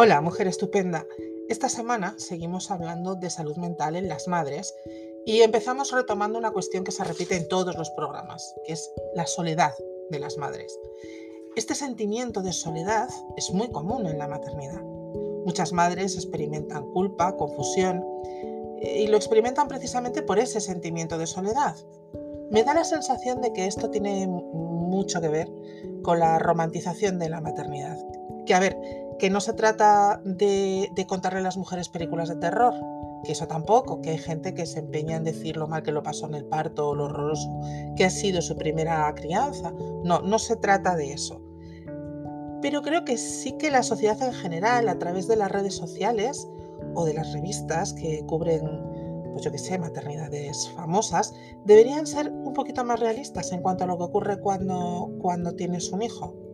Hola, mujer estupenda. Esta semana seguimos hablando de salud mental en las madres y empezamos retomando una cuestión que se repite en todos los programas, que es la soledad de las madres. Este sentimiento de soledad es muy común en la maternidad. Muchas madres experimentan culpa, confusión y lo experimentan precisamente por ese sentimiento de soledad. Me da la sensación de que esto tiene mucho que ver con la romantización de la maternidad. Que a ver, que no se trata de, contarle a las mujeres películas de terror, que eso tampoco, que hay gente que se empeña en decir lo mal que lo pasó en el parto o lo horroroso que ha sido su primera crianza. No, no se trata de eso. Pero creo que sí que la sociedad en general, a través de las redes sociales o de las revistas que cubren, pues yo qué sé, maternidades famosas, deberían ser un poquito más realistas en cuanto a lo que ocurre cuando, cuando tienes un hijo.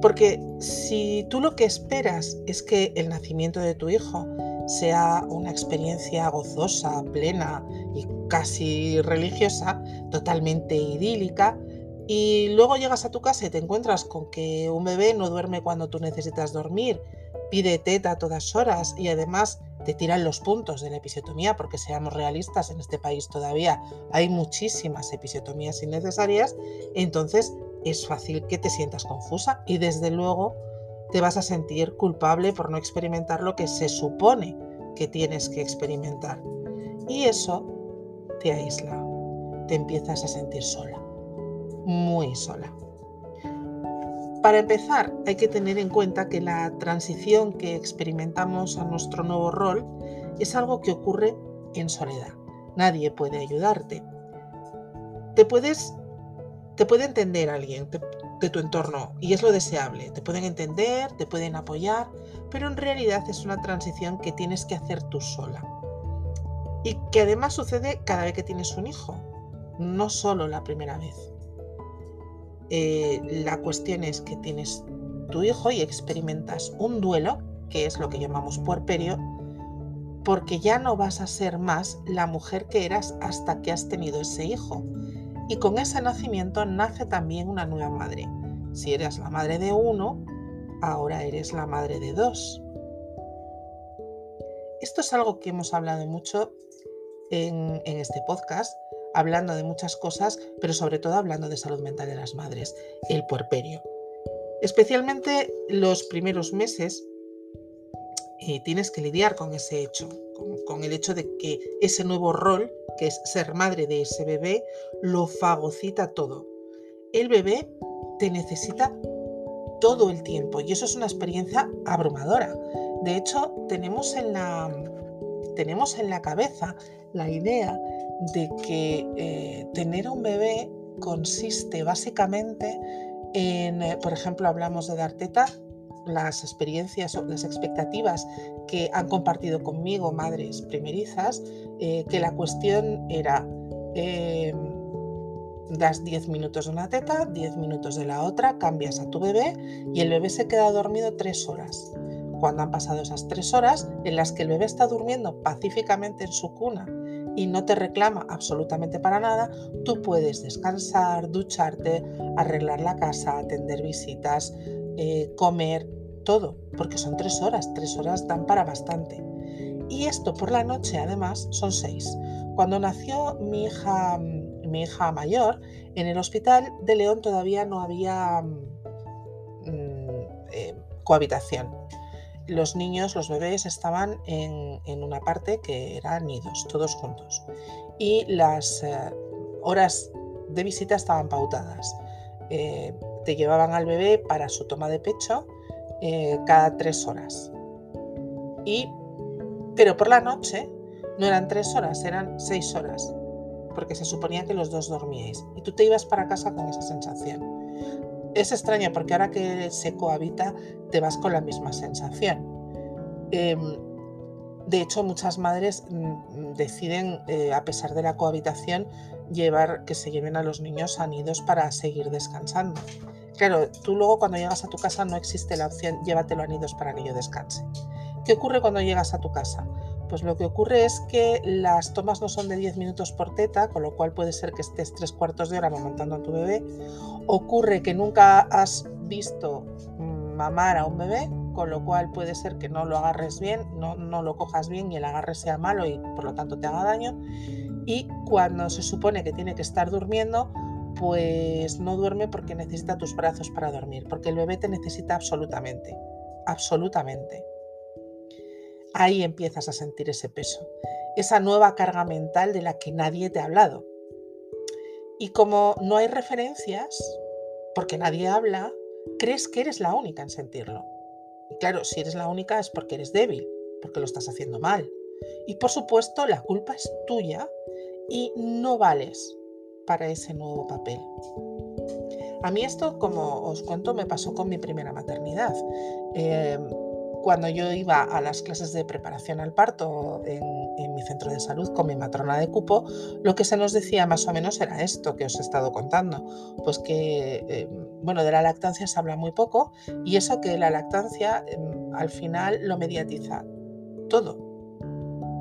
Porque si tú lo que esperas es que el nacimiento de tu hijo sea una experiencia gozosa, plena y casi religiosa, totalmente idílica, y luego llegas a tu casa y te encuentras con que un bebé no duerme cuando tú necesitas dormir, pide teta a todas horas y además te tiran los puntos de la episiotomía, porque seamos realistas, en este país todavía hay muchísimas episiotomías innecesarias, entonces es fácil que te sientas confusa y desde luego te vas a sentir culpable por no experimentar lo que se supone que tienes que experimentar. Y eso te aísla, te empiezas a sentir sola, muy sola. Para empezar, hay que tener en cuenta que la transición que experimentamos a nuestro nuevo rol es algo que ocurre en soledad. Nadie puede ayudarte. Te puedes te puede entender alguien de tu entorno y es lo deseable. Te pueden entender, te pueden apoyar, pero en realidad es una transición que tienes que hacer tú sola. Y que además sucede cada vez que tienes un hijo, no solo la primera vez. Eh, la cuestión es que tienes tu hijo y experimentas un duelo, que es lo que llamamos puerperio, porque ya no vas a ser más la mujer que eras hasta que has tenido ese hijo y con ese nacimiento nace también una nueva madre. Si eres la madre de uno, ahora eres la madre de dos. Esto es algo que hemos hablado mucho en, este podcast, hablando de muchas cosas, pero sobre todo hablando de salud mental de las madres, el puerperio. Especialmente los primeros meses eh, tienes que lidiar con ese hecho, con, el hecho de que ese nuevo rol, que es ser madre de ese bebé, lo fagocita todo. El bebé te necesita todo el tiempo y eso es una experiencia abrumadora. De hecho, tenemos en la, tenemos en la cabeza la idea de que eh, tener un bebé consiste básicamente en, eh, por ejemplo, hablamos de dar teta, las experiencias o las expectativas que han compartido conmigo madres primerizas, eh, que la cuestión era eh, das 10 minutos de una teta, 10 minutos de la otra, cambias a tu bebé y el bebé se queda dormido 3 horas. Cuando han pasado esas 3 horas en las que el bebé está durmiendo pacíficamente en su cuna y no te reclama absolutamente para nada, tú puedes descansar, ducharte, arreglar la casa, atender visitas, eh, comer, todo, porque son tres horas, tres horas dan para bastante. Y esto por la noche además son seis. Cuando nació mi hija, mi hija mayor, en el hospital de León todavía no había mm, eh, cohabitación. Los niños, los bebés estaban en, una parte que eran nidos, todos juntos. Y las eh, horas de visita estaban pautadas. Te llevaban al bebé para su toma de pecho eh, cada tres horas. Y, pero por la noche no eran tres horas, eran seis horas, porque se suponía que los dos dormíais. Y tú te ibas para casa con esa sensación. Es extraño porque ahora que se cohabita te vas con la misma sensación. Em, de hecho, muchas madres mm, deciden, eh, a pesar de la cohabitación, llevar que se lleven a los niños a nidos para seguir descansando. Claro, tú luego cuando llegas a tu casa no existe la opción llévatelo a nidos para que yo descanse. ¿Qué ocurre cuando llegas a tu casa? Pues lo que ocurre es que las tomas no son de 10 minutos por teta, con lo cual puede ser que estés tres cuartos de hora amamantando a tu bebé. Ocurre que nunca has visto mm, mamar a un bebé, con lo cual puede ser que no lo agarres bien, no, no lo cojas bien y el agarre sea malo y por lo tanto te haga daño. Y cuando se supone que tiene que estar durmiendo, pues no duerme porque necesita tus brazos para dormir, porque el bebé te necesita absolutamente, absolutamente. Ahí empiezas a sentir ese peso, esa nueva carga mental de la que nadie te ha hablado. Y como no hay referencias, porque nadie habla, crees que eres la única en sentirlo. Y claro, si eres la única es porque eres débil, porque lo estás haciendo mal. Y por supuesto, la culpa es tuya y no vales para ese nuevo papel. A mí esto, como os cuento, me pasó con mi primera maternidad. Em, cuando yo iba a las clases de preparación al parto en, mi centro de salud con mi matrona de cupo, lo que se nos decía más o menos era esto que os he estado contando, pues que, em, bueno, de la lactancia se habla muy poco y eso que la lactancia em, al final lo mediatiza todo.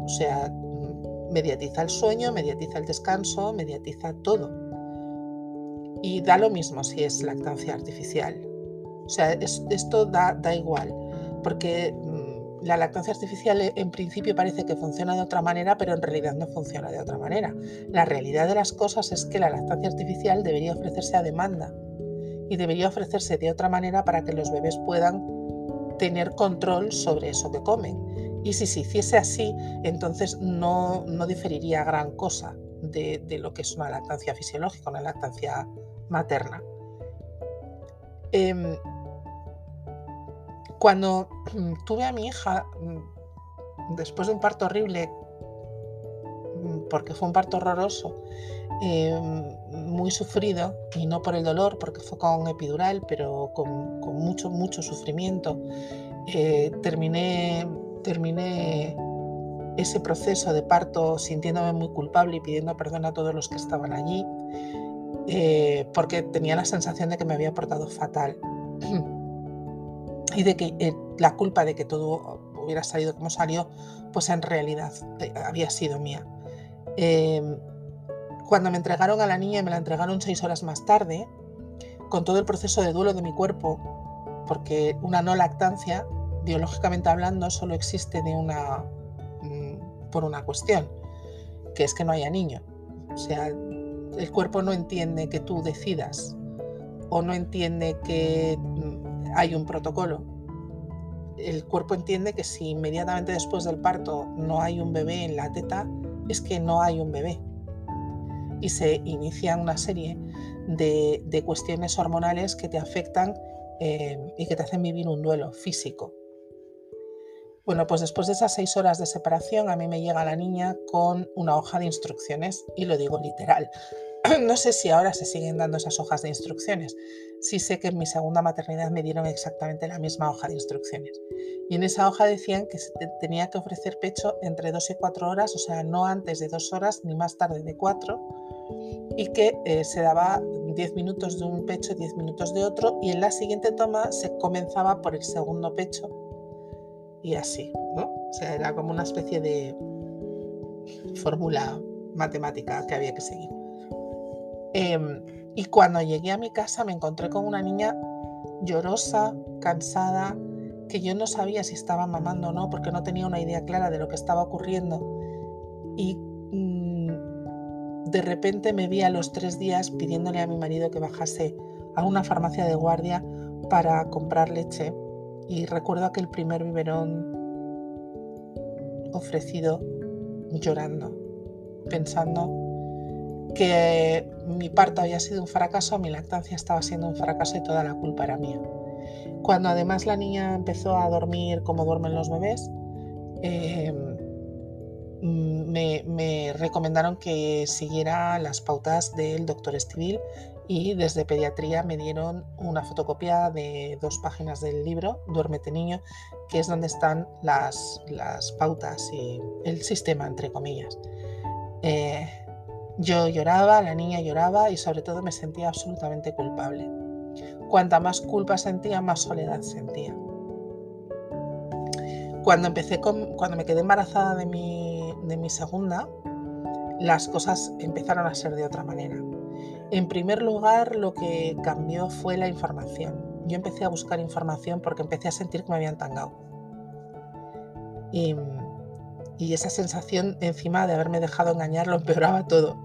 O sea, mediatiza el sueño, mediatiza el descanso, mediatiza todo. Y da lo mismo si es lactancia artificial. O sea, esto da, da igual, porque mm, la lactancia artificial eh, en principio parece que funciona de otra manera, pero en realidad no funciona de otra manera. La realidad de las cosas es que la lactancia artificial debería ofrecerse a demanda y debería ofrecerse de otra manera para que los bebés puedan tener control sobre eso que comen y si se hiciese así, entonces no, diferiría gran cosa de, lo que es una lactancia fisiológica, una lactancia materna. Em, cuando tuve a mi hija, mm, después de un parto horrible, mm, porque fue un parto horroroso, em, muy sufrido, y no por el dolor, porque fue con epidural, pero con, mucho, mucho sufrimiento, eh, terminé terminé ese proceso de parto sintiéndome muy culpable y pidiendo perdón a todos los que estaban allí, eh, porque tenía la sensación de que me había portado fatal y de que eh, la culpa de que todo hubiera salido como salió, pues en realidad eh, había sido mía. Em, cuando me entregaron a la niña, me la entregaron seis horas más tarde, con todo el proceso de duelo de mi cuerpo, porque una no lactancia biológicamente hablando, solo existe mm, por una cuestión, que es que no haya niño. O sea, el cuerpo no entiende que tú decidas o no entiende que mm, hay un protocolo. El cuerpo entiende que si inmediatamente después del parto no hay un bebé en la teta, es que no hay un bebé. Y se inicia una serie de, cuestiones hormonales que te afectan eh, y que te hacen vivir un duelo físico. Bueno, pues después de esas seis horas de separación, a mí me llega la niña con una hoja de instrucciones, y lo digo literal. No sé si ahora se siguen dando esas hojas de instrucciones. Sí sé que en mi segunda maternidad me dieron exactamente la misma hoja de instrucciones. Y en esa hoja decían que se tenía que ofrecer pecho entre dos y cuatro horas, o sea, no antes de dos horas ni más tarde de cuatro, y que eh, se daba diez minutos de un pecho, diez minutos de otro, y en la siguiente toma se comenzaba por el segundo pecho y así, ¿no? O sea, era como una especie de fórmula matemática que había que seguir. Em, y cuando llegué a mi casa me encontré con una niña llorosa, cansada, que yo no sabía si estaba mamando o no, porque no tenía una idea clara de lo que estaba ocurriendo. Y mm, de repente me vi a los tres días pidiéndole a mi marido que bajase a una farmacia de guardia para comprar leche y recuerdo aquel primer biberón ofrecido llorando, pensando que mi parto había sido un fracaso, mi lactancia estaba siendo un fracaso y toda la culpa era mía. Cuando además la niña empezó a dormir como duermen los bebés, eh, me, me, recomendaron que siguiera las pautas del doctor Estivil y desde pediatría me dieron una fotocopia de dos páginas del libro, Duérmete niño, que es donde están las, pautas y el sistema, entre comillas. Eh, yo lloraba, la niña lloraba y sobre todo me sentía absolutamente culpable. Cuanta más culpa sentía, más soledad sentía. Cuando, empecé con, cuando me quedé embarazada de mi, de mi segunda, las cosas empezaron a ser de otra manera. En primer lugar, lo que cambió fue la información. yo empecé a buscar información porque empecé a sentir que me habían tangado. Y, esa sensación encima de haberme dejado engañar lo empeoraba todo.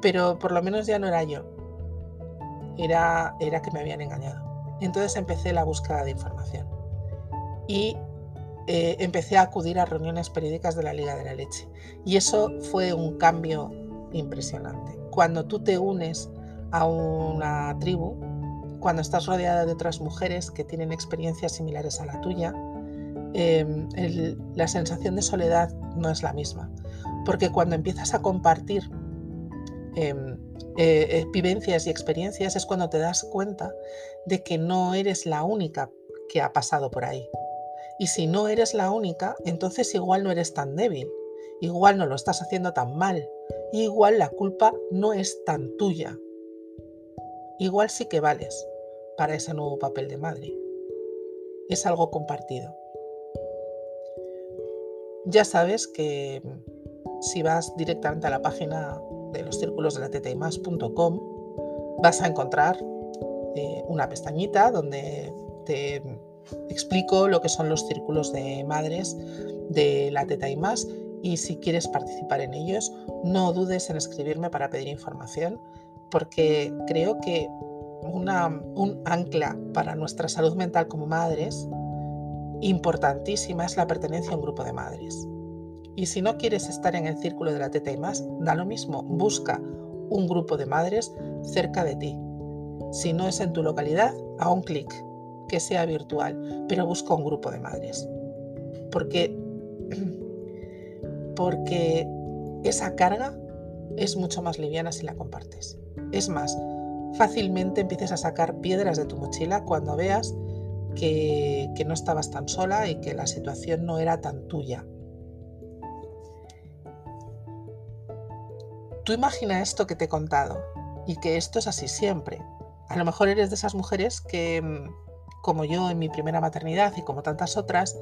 Pero por lo menos ya no era yo. Era, era que me habían engañado. Entonces empecé la búsqueda de información. Y eh, empecé a acudir a reuniones periódicas de la Liga de la Leche. Y eso fue un cambio impresionante. Cuando tú te unes a una tribu, cuando estás rodeada de otras mujeres que tienen experiencias similares a la tuya, em, la sensación de soledad no es la misma. Porque cuando empiezas a compartir em, eh, eh, vivencias y experiencias es cuando te das cuenta de que no eres la única que ha pasado por ahí. Y si no eres la única, entonces igual no eres tan débil, igual no lo estás haciendo tan mal, igual la culpa no es tan tuya. Igual sí que vales para ese nuevo papel de madre. Es algo compartido. Ya sabes que si vas directamente a la página de los círculos de la teta y vas a encontrar eh, una pestañita donde te explico lo que son los círculos de madres de la teta y más y si quieres participar en ellos no dudes en escribirme para pedir información porque creo que una, un ancla para nuestra salud mental como madres importantísima es la pertenencia a un grupo de madres. Y si no quieres estar en el círculo de la teta y más, da lo mismo, busca un grupo de madres cerca de ti. Si no es en tu localidad, a un clic, que sea virtual, pero busca un grupo de madres. Porque, porque esa carga es mucho más liviana si la compartes. Es más, fácilmente empieces a sacar piedras de tu mochila cuando veas que, que no estabas tan sola y que la situación no era tan tuya, Tú imagina esto que te he contado y que esto es así siempre. A lo mejor eres de esas mujeres que, mm, como yo en mi primera maternidad y como tantas otras,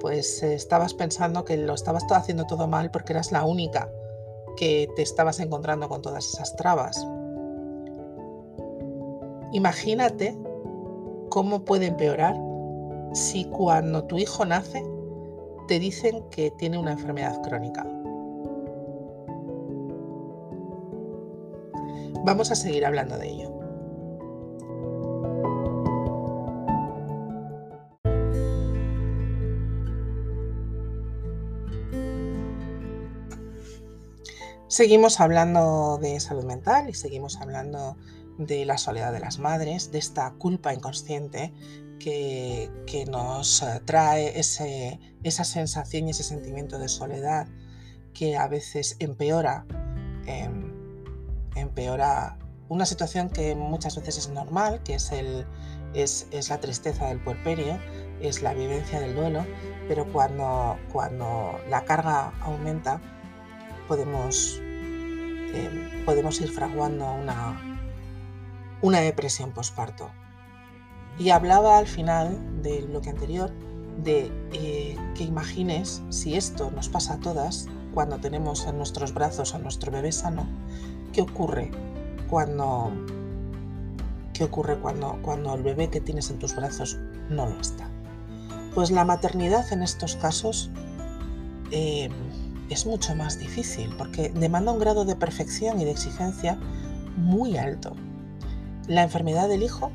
pues estabas pensando que lo estabas todo haciendo todo mal porque eras la única que te estabas encontrando con todas esas trabas. Imagínate cómo puede empeorar si cuando tu hijo nace te dicen que tiene una enfermedad crónica. Vamos a seguir hablando de ello. Seguimos hablando de salud mental y seguimos hablando de la soledad de las madres, de esta culpa inconsciente que, nos trae esa sensación y ese sentimiento de soledad que a veces empeora empeora una situación que muchas veces es normal, que es, el, es, la tristeza del puerperio, es la vivencia del duelo, pero cuando, cuando la carga aumenta podemos, em, podemos ir fraguando una, una depresión posparto. Y hablaba al final del bloque anterior de eh, que imagines si esto nos pasa a todas cuando tenemos en nuestros brazos a nuestro bebé sano, ¿Qué ocurre cuando, qué ocurre cuando, cuando el bebé que tienes en tus brazos no lo está? Pues la maternidad en estos casos eh, es mucho más difícil porque demanda un grado de perfección y de exigencia muy alto. La enfermedad del hijo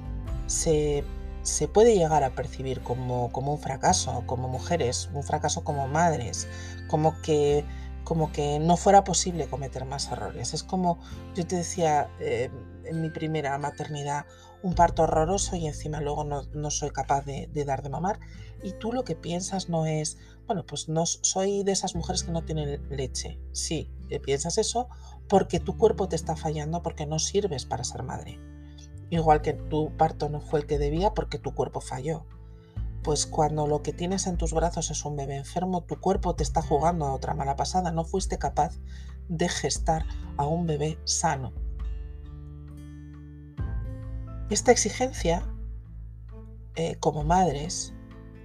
se, se puede llegar a percibir como, como, un fracaso, como mujeres, un fracaso como madres, como que como que no fuera posible cometer más errores. Es como yo te decía eh, en mi primera maternidad, un parto horroroso y encima luego no, soy capaz de, dar de mamar. Y tú lo que piensas no es, bueno, pues no soy de esas mujeres que no tienen leche. Sí, piensas eso porque tu cuerpo te está fallando porque no sirves para ser madre. Igual que tu parto no fue el que debía porque tu cuerpo falló pues cuando lo que tienes en tus brazos es un bebé enfermo, tu cuerpo te está jugando a otra mala pasada, no fuiste capaz de gestar a un bebé sano. Esta exigencia, eh, como madres,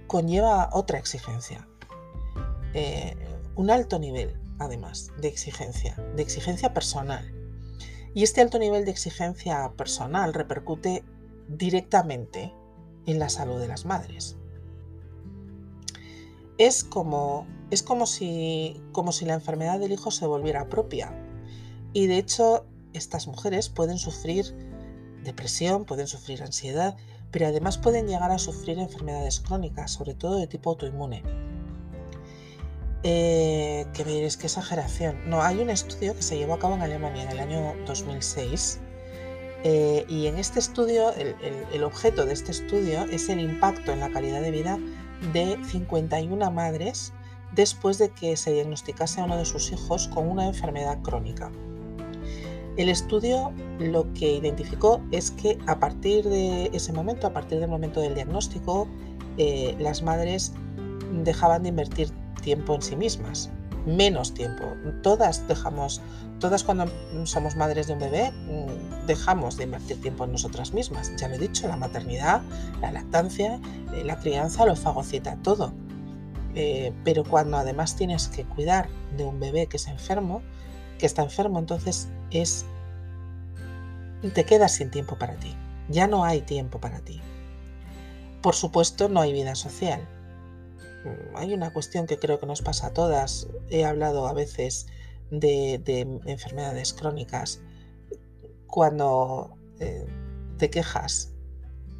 conlleva otra exigencia, eh, un alto nivel, además, de exigencia, de exigencia personal. Y este alto nivel de exigencia personal repercute directamente en la salud de las madres. Es como, es como, si, como si la enfermedad del hijo se volviera propia. Y de hecho, estas mujeres pueden sufrir depresión, pueden sufrir ansiedad, pero además pueden llegar a sufrir enfermedades crónicas, sobre todo de tipo autoinmune. Eh, que veréis qué exageración. No, hay un estudio que se llevó a cabo en Alemania en el año 2006 eh, y en este estudio, el, objeto de este estudio es el impacto en la calidad de vida de 51 madres después de que se diagnosticase a uno de sus hijos con una enfermedad crónica. El estudio lo que identificó es que a partir de ese momento, a partir del momento del diagnóstico, eh, las madres dejaban de invertir tiempo en sí mismas, menos tiempo. Todas dejamos, todas cuando somos madres de un bebé, mm, dejamos de invertir tiempo en nosotras mismas. Ya lo he dicho, la maternidad, la lactancia, eh, la crianza lo fagocita todo. Eh, pero cuando además tienes que cuidar de un bebé que es enfermo, que está enfermo, entonces es te quedas sin tiempo para ti. Ya no hay tiempo para ti. Por supuesto, no hay vida social. Mm, hay una cuestión que creo que nos pasa a todas. He hablado a veces de, enfermedades crónicas. Cuando eh, te quejas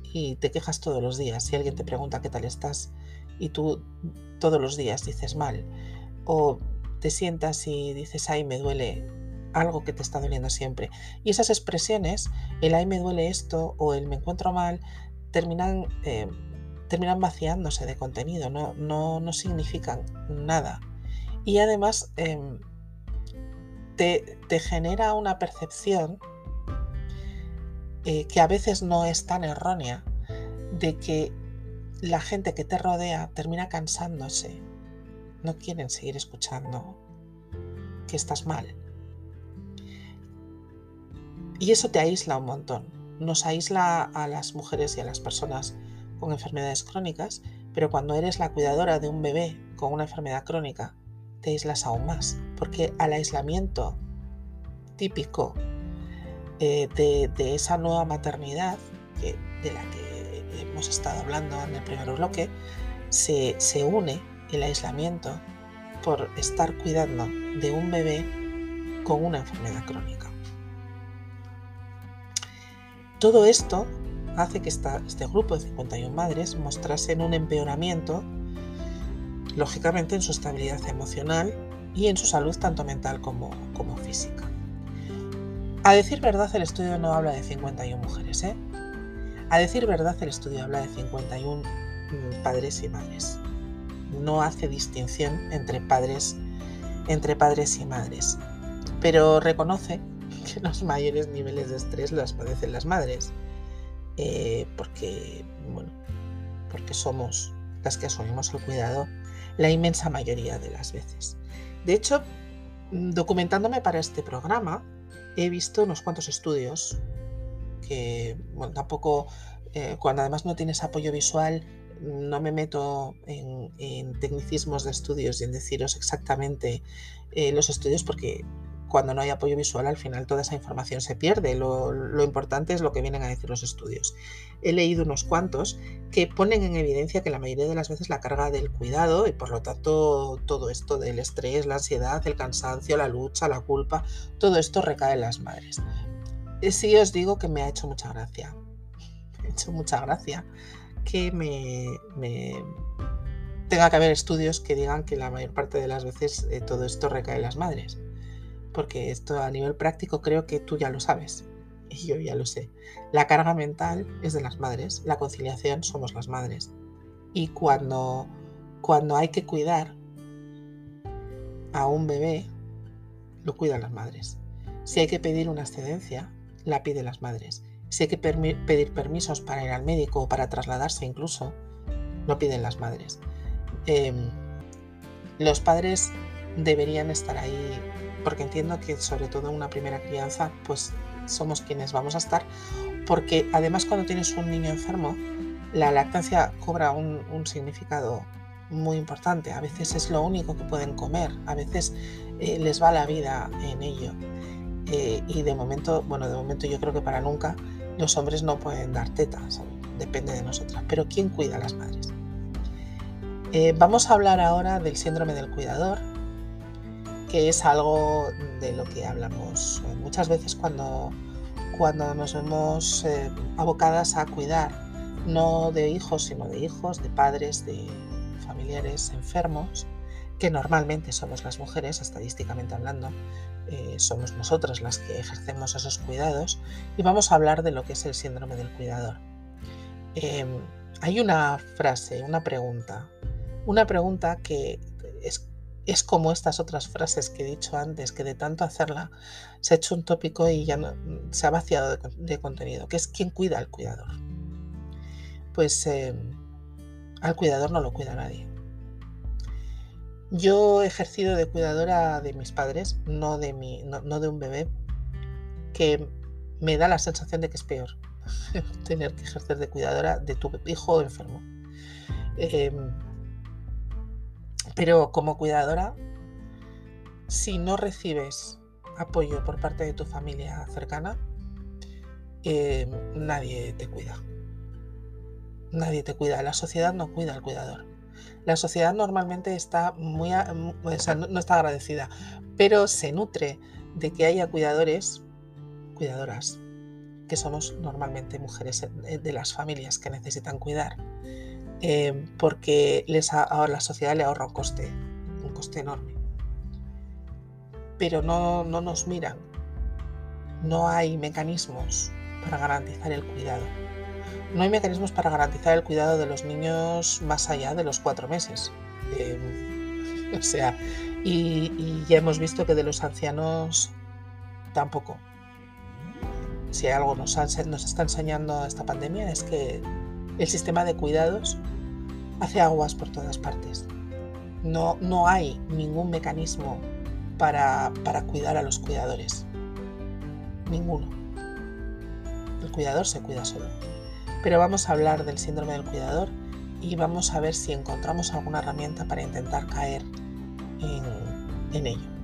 y te quejas todos los días, si alguien te pregunta qué tal estás y tú todos los días dices mal, o te sientas y dices, ay, me duele algo que te está doliendo siempre. Y esas expresiones, el ay, me duele esto o el me encuentro mal, terminan, eh, terminan vaciándose de contenido, no, no, no significan nada. Y además em, te, te, genera una percepción eh, que a veces no es tan errónea de que la gente que te rodea termina cansándose no quieren seguir escuchando que estás mal. Y eso te aísla un montón. Nos aísla a las mujeres y a las personas con enfermedades crónicas, pero cuando eres la cuidadora de un bebé con una enfermedad crónica, te aíslas aún más, porque al aislamiento típico eh, de, esa nueva maternidad de la que hemos estado hablando en el primer bloque, se, se une el aislamiento por estar cuidando de un bebé con una enfermedad crónica. Todo esto hace que este grupo de 51 madres mostrasen un empeoramiento, lógicamente en su estabilidad emocional y en su salud tanto mental como, física. A decir verdad, el estudio no habla de 51 mujeres, ¿eh? A decir verdad, el estudio habla de 51 mm, padres y madres no hace distinción entre padres, entre padres y madres, pero reconoce que los mayores niveles de estrés los padecen las madres, eh, porque, bueno, porque somos las que asumimos el cuidado la inmensa mayoría de las veces. De hecho, documentándome para este programa, he visto unos cuantos estudios que, tampoco, eh, cuando además no tienes apoyo visual, no me meto en, tecnicismos de estudios y en deciros exactamente eh, los estudios porque cuando no hay apoyo visual al final toda esa información se pierde. Lo, importante es lo que vienen a decir los estudios. He leído unos cuantos que ponen en evidencia que la mayoría de las veces la carga del cuidado y por lo tanto todo esto del estrés, la ansiedad, el cansancio, la lucha, la culpa, todo esto recae en las madres. Eh, sí os digo que me ha hecho mucha gracia. Me ha hecho mucha gracia que me, tenga que haber estudios que digan que la mayor parte de las veces eh, todo esto recae en las madres. Porque esto a nivel práctico creo que tú ya lo sabes. Y yo ya lo sé. La carga mental es de las madres, la conciliación somos las madres. Y cuando, cuando hay que cuidar a un bebé, lo cuidan las madres. Si hay que pedir una excedencia, la piden las madres. Si hay que pedir permisos para ir al médico o para trasladarse incluso, no piden las madres. Em, los padres deberían estar ahí porque entiendo que sobre todo en una primera crianza pues somos quienes vamos a estar porque además cuando tienes un niño enfermo la lactancia cobra un, significado muy importante. A veces es lo único que pueden comer, a veces eh, les va la vida en ello. Eh, y de momento, bueno, de momento yo creo que para nunca los hombres no pueden dar tetas. depende de nosotras. Pero ¿quién cuida a las madres? Eh, vamos a hablar ahora del síndrome del cuidador, que es algo de lo que hablamos eh, muchas veces cuando, cuando nos vemos eh, abocadas a cuidar, no de hijos, sino de hijos, de padres, de familiares enfermos, que normalmente somos las mujeres, estadísticamente hablando, somos nosotras las que ejercemos esos cuidados, y vamos a hablar de lo que es el síndrome del cuidador. Em, hay una frase, una pregunta una pregunta que es, es, como estas otras frases que he dicho antes, que de tanto hacerla se ha hecho un tópico y ya no, se ha vaciado de, contenido, que es ¿quién cuida al cuidador? Pues eh, al cuidador no lo cuida nadie. Yo he ejercido de cuidadora de mis padres, no de, mi, no, de un bebé, que me da la sensación de que es peor tener que ejercer de cuidadora de tu hijo enfermo. Em, pero como cuidadora, si no recibes apoyo por parte de tu familia cercana, eh, nadie te cuida. Nadie te cuida. La sociedad no cuida al cuidador. La sociedad normalmente está muy, no está agradecida, pero se nutre de que haya cuidadores, cuidadoras, que somos normalmente mujeres de las familias que necesitan cuidar. Em, porque les a, la sociedad le ahorra un coste, un coste enorme. Pero no, no nos miran. No hay mecanismos para garantizar el cuidado. No hay mecanismos para garantizar el cuidado de los niños más allá de los cuatro meses. Em, o sea, y, ya hemos visto que de los ancianos tampoco. Si algo nos, nos está enseñando esta pandemia es que el sistema de cuidados hace aguas por todas partes. No, no hay ningún mecanismo para, para cuidar a los cuidadores. Ninguno. El cuidador se cuida solo. Pero vamos a hablar del síndrome del cuidador y vamos a ver si encontramos alguna herramienta para intentar caer en, en ello.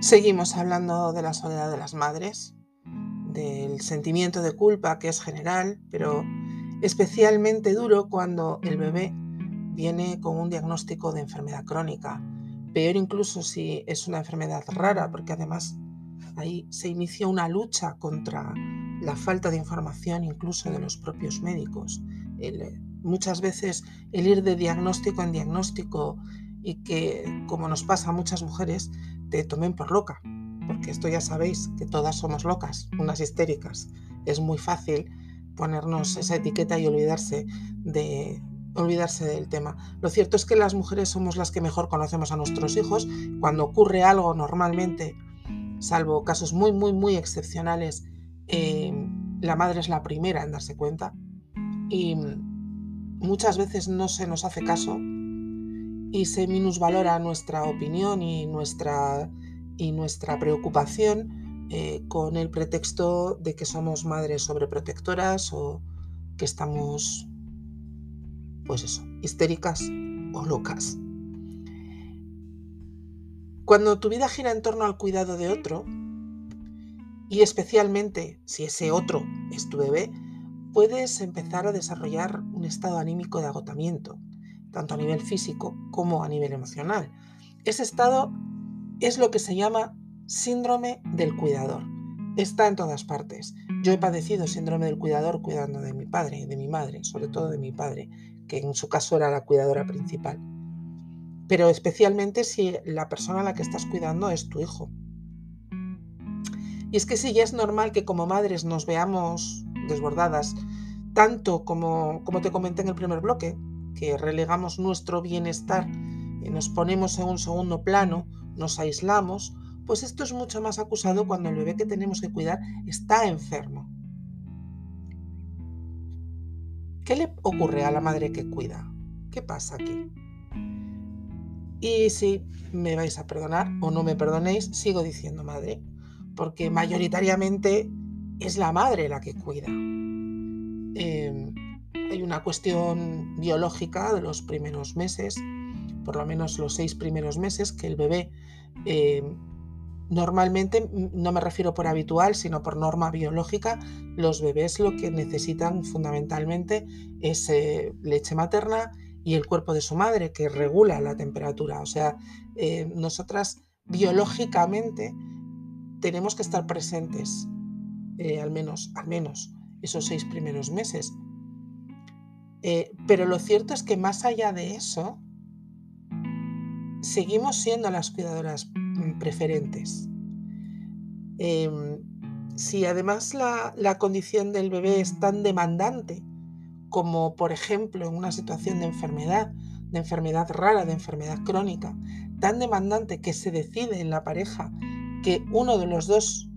Seguimos hablando de la soledad de las madres, del sentimiento de culpa que es general, pero especialmente duro cuando el bebé viene con un diagnóstico de enfermedad crónica. Peor incluso si es una enfermedad rara, porque además ahí se inicia una lucha contra la falta de información incluso de los propios médicos. muchas veces el ir de diagnóstico en diagnóstico y que, como nos pasa a muchas mujeres, te tomen por loca, porque esto ya sabéis que todas somos locas, unas histéricas. Es muy fácil ponernos esa etiqueta y olvidarse de olvidarse del tema. Lo cierto es que las mujeres somos las que mejor conocemos a nuestros hijos. Cuando ocurre algo normalmente, salvo casos muy, muy, muy excepcionales, eh, la madre es la primera en darse cuenta y muchas veces no se nos hace caso y se minusvalora nuestra opinión y nuestra, y nuestra preocupación eh, con el pretexto de que somos madres sobreprotectoras o que estamos, pues eso, histéricas o locas. Cuando tu vida gira en torno al cuidado de otro, y especialmente si ese otro es tu bebé, puedes empezar a desarrollar un estado anímico de agotamiento, tanto a nivel físico como a nivel emocional. Ese estado es lo que se llama síndrome del cuidador. Está en todas partes. Yo he padecido síndrome del cuidador cuidando de mi padre y de mi madre, sobre todo de mi padre, que en su caso era la cuidadora principal. Pero especialmente si la persona a la que estás cuidando es tu hijo. Y es que sí, ya es normal que como madres nos veamos desbordadas, tanto como, como te comenté en el primer bloque, que relegamos nuestro bienestar y nos ponemos en un segundo plano, nos aislamos, pues esto es mucho más acusado cuando el bebé que tenemos que cuidar está enfermo. ¿Qué le ocurre a la madre que cuida? ¿Qué pasa aquí? Y si me vais a perdonar o no me perdonéis, sigo diciendo madre, porque mayoritariamente es la madre la que cuida. Em, hay una cuestión biológica de los primeros meses, por lo menos los seis primeros meses, que el bebé eh, normalmente, no me refiero por habitual, sino por norma biológica, los bebés lo que necesitan fundamentalmente es eh, leche materna y el cuerpo de su madre, que regula la temperatura. O sea, eh, nosotras biológicamente tenemos que estar presentes, al menos, al menos esos seis primeros meses. Eh, pero lo cierto es que más allá de eso, seguimos siendo las cuidadoras mm, preferentes. Em, si además la, la, condición del bebé es tan demandante como por ejemplo en una situación de enfermedad, de enfermedad rara, de enfermedad crónica, tan demandante que se decide en la pareja que uno de los dos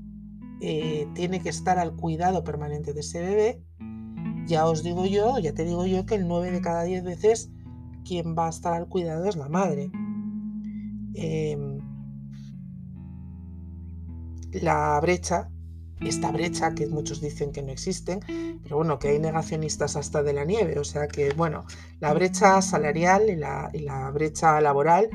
eh, tiene que estar al cuidado permanente de ese bebé, ya os digo yo, ya te digo yo que el 9 de cada 10 veces quien va a estar al cuidado es la madre. Em, la brecha, esta brecha que muchos dicen que no existen, pero bueno, que hay negacionistas hasta de la nieve, o sea que bueno, la brecha salarial y la, brecha laboral,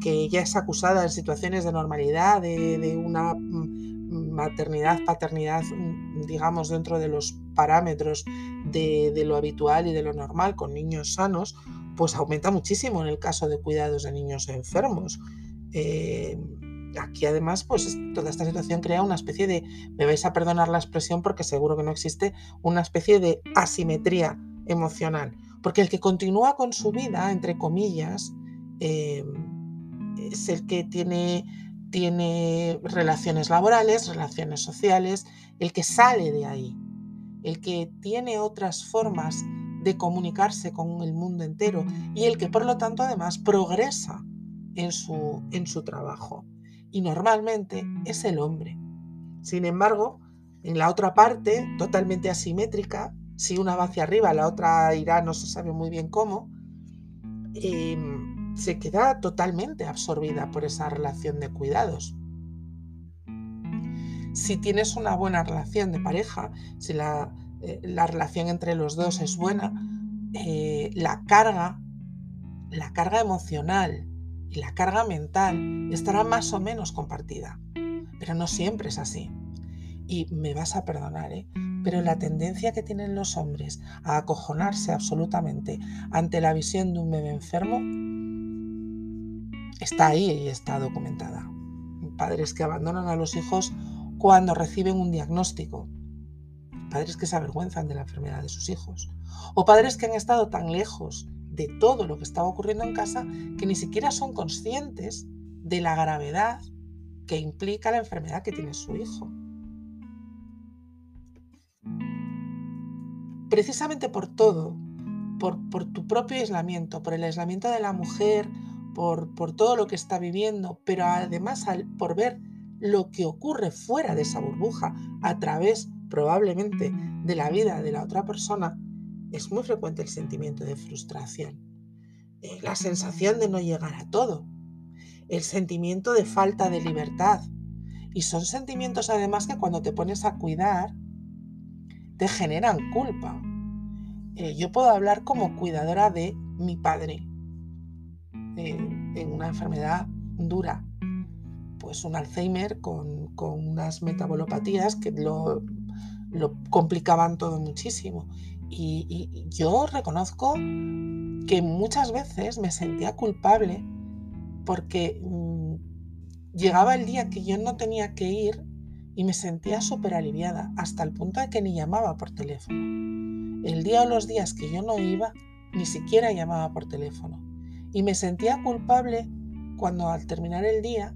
que ya es acusada en situaciones de normalidad, de, una mm, maternidad, paternidad, mm, digamos, dentro de los parámetros de, lo habitual y de lo normal con niños sanos, pues aumenta muchísimo en el caso de cuidados de niños enfermos. Eh, aquí además, pues toda esta situación crea una especie de, me vais a perdonar la expresión porque seguro que no existe, una especie de asimetría emocional. Porque el que continúa con su vida, entre comillas, eh, es el que tiene, tiene relaciones laborales, relaciones sociales, el que sale de ahí el que tiene otras formas de comunicarse con el mundo entero y el que por lo tanto además progresa en su, en su trabajo. Y normalmente es el hombre. Sin embargo, en la otra parte, totalmente asimétrica, si una va hacia arriba, la otra irá, no se sabe muy bien cómo, em, se queda totalmente absorbida por esa relación de cuidados si tienes una buena relación de pareja, si la, eh, relación entre los dos es buena, eh, la carga, la carga emocional y la carga mental estará más o menos compartida. Pero no siempre es así. Y me vas a perdonar, ¿eh? pero la tendencia que tienen los hombres a acojonarse absolutamente ante la visión de un bebé enfermo está ahí y está documentada. Padres que abandonan a los hijos cuando reciben un diagnóstico. Padres que se avergüenzan de la enfermedad de sus hijos. O padres que han estado tan lejos de todo lo que estaba ocurriendo en casa que ni siquiera son conscientes de la gravedad que implica la enfermedad que tiene su hijo. Precisamente por todo, por, tu propio aislamiento, por el aislamiento de la mujer, por, todo lo que está viviendo, pero además por ver lo que ocurre fuera de esa burbuja a través probablemente de la vida de la otra persona, es muy frecuente el sentimiento de frustración, eh, la sensación de no llegar a todo, el sentimiento de falta de libertad. Y son sentimientos además que cuando te pones a cuidar, te generan culpa. Eh, yo puedo hablar como cuidadora de mi padre eh, en una enfermedad dura, pues un Alzheimer con, unas metabolopatías que lo, complicaban todo muchísimo. Y, yo reconozco que muchas veces me sentía culpable porque mm, llegaba el día que yo no tenía que ir y me sentía súper aliviada, hasta el punto de que ni llamaba por teléfono. El día o los días que yo no iba, ni siquiera llamaba por teléfono. Y me sentía culpable cuando al terminar el día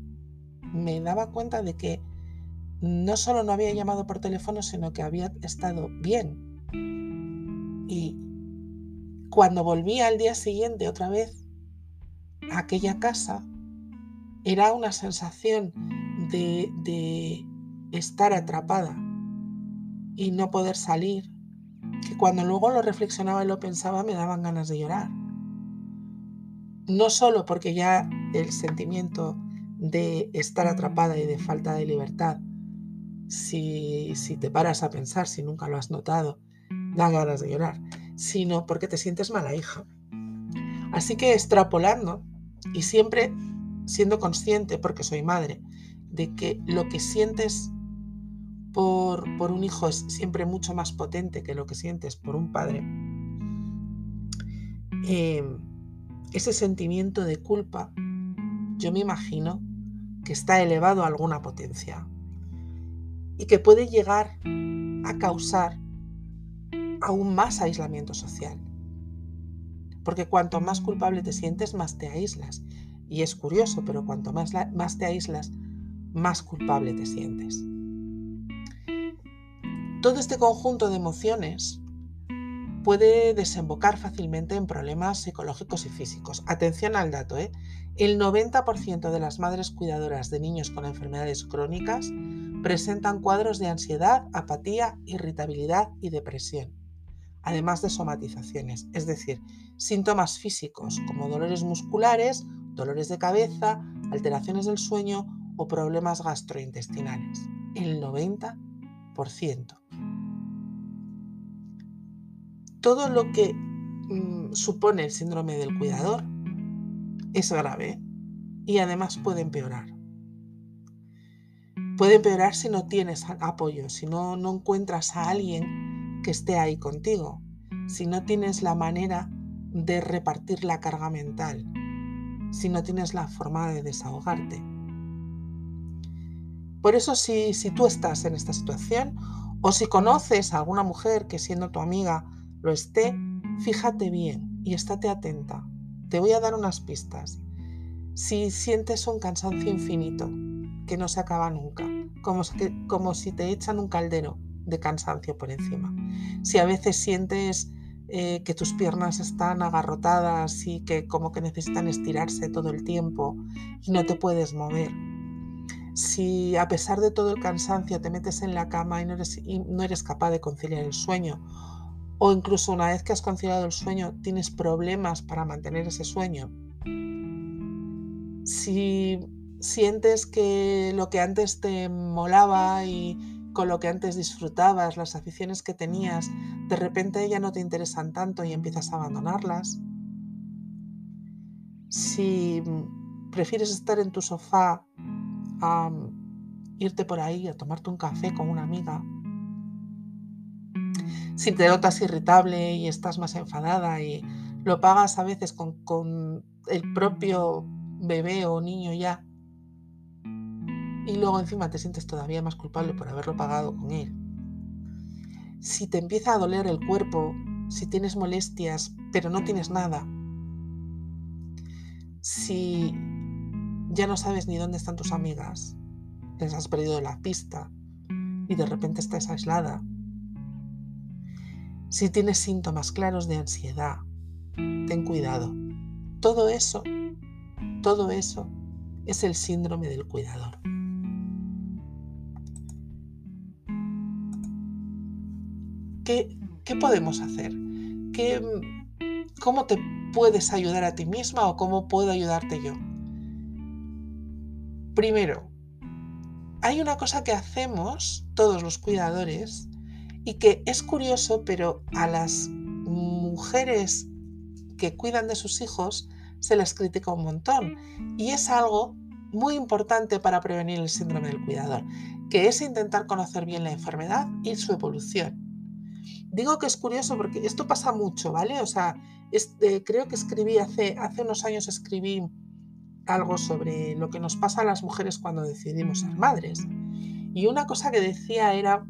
me daba cuenta de que no solo no había llamado por teléfono, sino que había estado bien. Y cuando volví al día siguiente otra vez a aquella casa, era una sensación de, de estar atrapada y no poder salir, que cuando luego lo reflexionaba y lo pensaba me daban ganas de llorar. No solo porque ya el sentimiento de estar atrapada y de falta de libertad, si, si te paras a pensar, si nunca lo has notado, da ganas de llorar, sino porque te sientes mala hija. Así que extrapolando y siempre siendo consciente, porque soy madre, de que lo que sientes por, un hijo es siempre mucho más potente que lo que sientes por un padre, eh, ese sentimiento de culpa, yo me imagino que está elevado a alguna potencia y que puede llegar a causar aún más aislamiento social. Porque cuanto más culpable te sientes, más te aíslas. Y es curioso, pero cuanto más, más te aíslas, más culpable te sientes. Todo este conjunto de emociones puede desembocar fácilmente en problemas psicológicos y físicos. Atención al dato, ¿eh? el 90% de las madres cuidadoras de niños con enfermedades crónicas presentan cuadros de ansiedad, apatía, irritabilidad y depresión, además de somatizaciones, es decir, síntomas físicos como dolores musculares, dolores de cabeza, alteraciones del sueño o problemas gastrointestinales. El 90%. Todo lo que mm, supone el síndrome del cuidador es grave y además puede empeorar. Puede empeorar si no tienes apoyo, si no, no encuentras a alguien que esté ahí contigo, si no tienes la manera de repartir la carga mental, si no tienes la forma de desahogarte. Por eso si, si tú estás en esta situación o si conoces a alguna mujer que siendo tu amiga lo esté, fíjate bien y estate atenta. Te voy a dar unas pistas. Si sientes un cansancio infinito, que no se acaba nunca, como, como si te echan un caldero de cansancio por encima. Si a veces sientes eh, que tus piernas están agarrotadas y que como que necesitan estirarse todo el tiempo y no te puedes mover. Si a pesar de todo el cansancio te metes en la cama y no eres, y no eres capaz de conciliar el sueño, o incluso una vez que has conciliado el sueño tienes problemas para mantener ese sueño. Si sientes que lo que antes te molaba y con lo que antes disfrutabas, las aficiones que tenías, de repente ya no te interesan tanto y empiezas a abandonarlas. Si prefieres estar en tu sofá a irte por ahí a tomarte un café con una amiga, si te notas irritable y estás más enfadada y lo pagas a veces con, el propio bebé o niño ya, y luego encima te sientes todavía más culpable por haberlo pagado con él. Si te empieza a doler el cuerpo, si tienes molestias, pero no tienes nada, si ya no sabes ni dónde están tus amigas, les has perdido la pista y de repente estás aislada, si tienes síntomas claros de ansiedad, ten cuidado. Todo eso, todo eso es el síndrome del cuidador. ¿Qué, podemos hacer? ¿Qué, ¿Cómo te puedes ayudar a ti misma o cómo puedo ayudarte yo? Primero, hay una cosa que hacemos todos los cuidadores y que es curioso, pero a las mujeres que cuidan de sus hijos se les critica un montón. Y es algo muy importante para prevenir el síndrome del cuidador, que es intentar conocer bien la enfermedad y su evolución. Digo que es curioso porque esto pasa mucho, ¿vale? O sea, este, creo que escribí hace, hace unos años, escribí algo sobre lo que nos pasa a las mujeres cuando decidimos ser madres. Y una cosa que decía era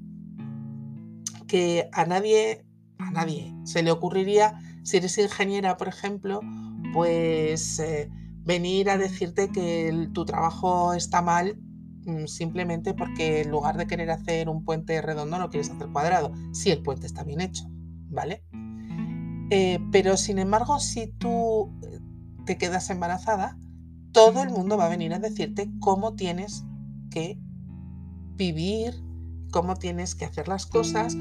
que a nadie, a nadie se le ocurriría, si eres ingeniera, por ejemplo, pues eh, venir a decirte que tu trabajo está mal Mm, simplemente porque en lugar de querer hacer un puente redondo no quieres hacer cuadrado, si el puente está bien hecho, ¿vale? Eh, pero sin embargo, si tú eh, te quedas embarazada, todo el mundo va a venir a decirte cómo tienes que vivir, cómo tienes que hacer las cosas,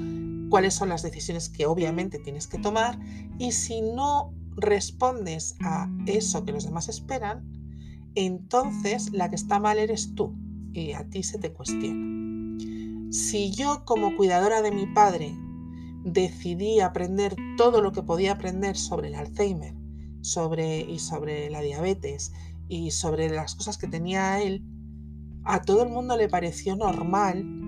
cuáles son las decisiones que obviamente tienes que tomar y si no respondes a eso que los demás esperan, entonces la que está mal eres tú a ti se te cuestiona. Si yo como cuidadora de mi padre decidí aprender todo lo que podía aprender sobre el Alzheimer sobre, y sobre la diabetes y sobre las cosas que tenía él, a todo el mundo le pareció normal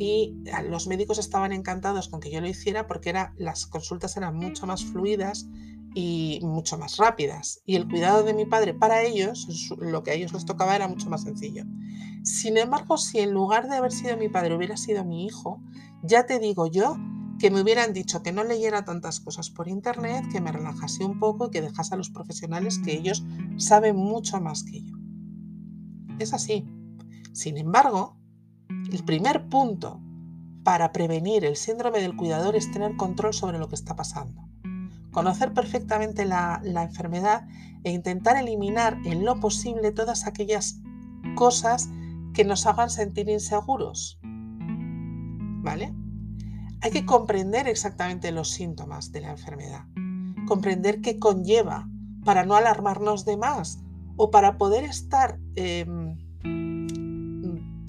y los médicos estaban encantados con que yo lo hiciera porque era, las consultas eran mucho más fluidas y mucho más rápidas. Y el cuidado de mi padre para ellos, lo que a ellos les tocaba era mucho más sencillo. Sin embargo, si en lugar de haber sido mi padre hubiera sido mi hijo, ya te digo yo que me hubieran dicho que no leyera tantas cosas por internet, que me relajase un poco y que dejase a los profesionales que ellos saben mucho más que yo. Es así. Sin embargo, el primer punto para prevenir el síndrome del cuidador es tener control sobre lo que está pasando. Conocer perfectamente la, enfermedad e intentar eliminar en lo posible todas aquellas cosas que nos hagan sentir inseguros. ¿Vale? Hay que comprender exactamente los síntomas de la enfermedad, comprender qué conlleva para no alarmarnos de más o para poder estar em,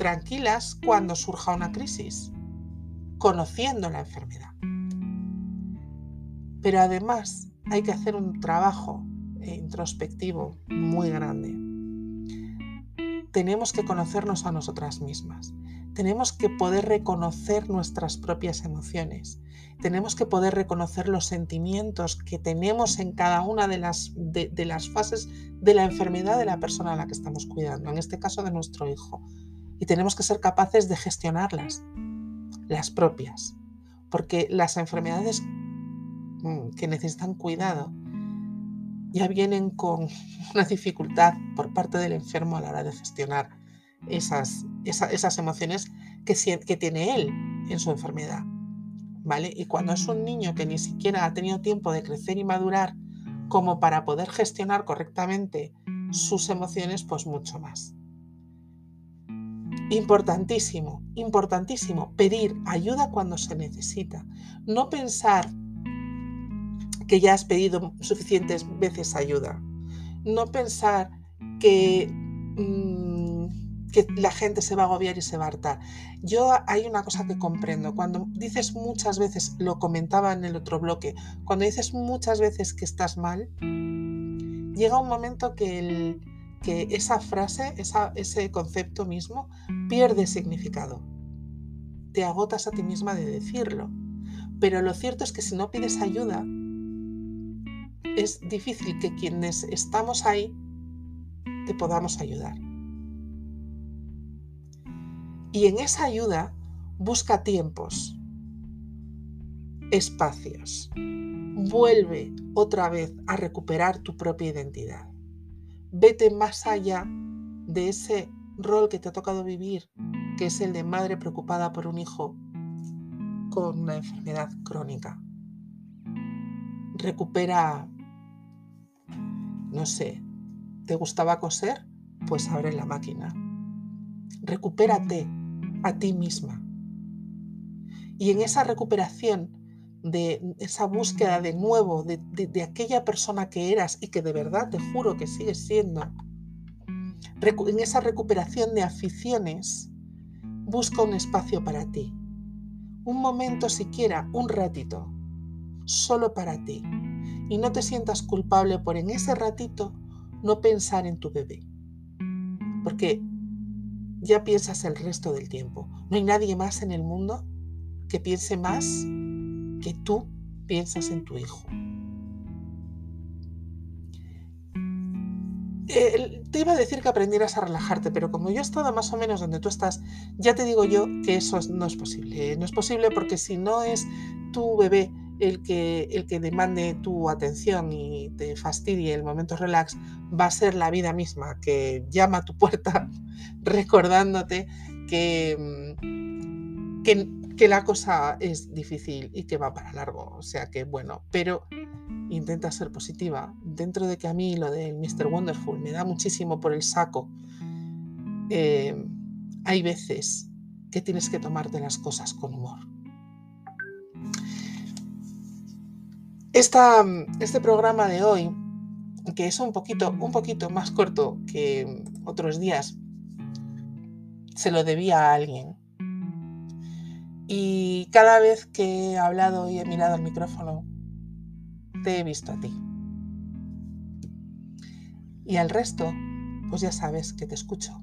tranquilas cuando surja una crisis, conociendo la enfermedad. Pero además hay que hacer un trabajo introspectivo muy grande. Tenemos que conocernos a nosotras mismas tenemos que poder reconocer nuestras propias emociones. Tenemos que poder reconocer los sentimientos que tenemos en cada una de las, de, las fases de la enfermedad de la persona a la que estamos cuidando, en este caso de nuestro hijo. Y tenemos que ser capaces de gestionarlas, las propias, porque las enfermedades mm, que necesitan cuidado ya vienen con una dificultad por parte del enfermo a la hora de gestionar esas, esas emociones que, que tiene él en su enfermedad. ¿Vale? Y cuando es un niño que ni siquiera ha tenido tiempo de crecer y madurar como para poder gestionar correctamente sus emociones, pues mucho más. Importantísimo, importantísimo, pedir ayuda cuando se necesita. No pensar que ya has pedido suficientes veces ayuda. No pensar que... Mm, que la gente se va a agobiar y se va a hartar. Yo hay una cosa que comprendo. Cuando dices muchas veces, lo comentaba en el otro bloque, cuando dices muchas veces que estás mal, llega un momento que, que esa frase, ese concepto mismo, pierde significado. Te agotas a ti misma de decirlo. Pero lo cierto es que si no pides ayuda, es difícil que quienes estamos ahí te podamos ayudar. Y en esa ayuda busca tiempos, espacios. Vuelve otra vez a recuperar tu propia identidad. Vete más allá de ese rol que te ha tocado vivir, que es el de madre preocupada por un hijo con una enfermedad crónica. Recupera, no sé, ¿te gustaba coser? Pues abre la máquina. Recupérate a ti misma. Y en esa recuperación de esa búsqueda de nuevo de, aquella persona que eras y que de verdad te juro que sigues siendo, en esa recuperación de aficiones, busca un espacio para ti. Un momento siquiera, un ratito, solo para ti. Y no te sientas culpable por en ese ratito no pensar en tu bebé. Porque ya piensas el resto del tiempo. No hay nadie más en el mundo que piense más que tú piensas en tu hijo. te iba a decir que aprendieras a relajarte, pero como yo he estado más o menos donde tú estás, ya te digo yo que eso no es posible. No es posible porque si no es tu bebé el que, el que demande tu atención y te fastidie el momento relax, va a ser la vida misma que llama a tu puerta recordándote que, mm, que, que, la cosa es difícil y que va para largo. O sea que bueno, pero intenta ser positiva. Dentro de que a mí lo del Mr. Wonderful me da muchísimo por el saco, eh, hay veces que tienes que tomarte las cosas con humor. este programa de hoy, que es un poquito, un poquito más corto que otros días, se lo debía a alguien. Y cada vez que he hablado y he mirado el micrófono, te he visto a ti. Y al resto, pues ya sabes que te escucho.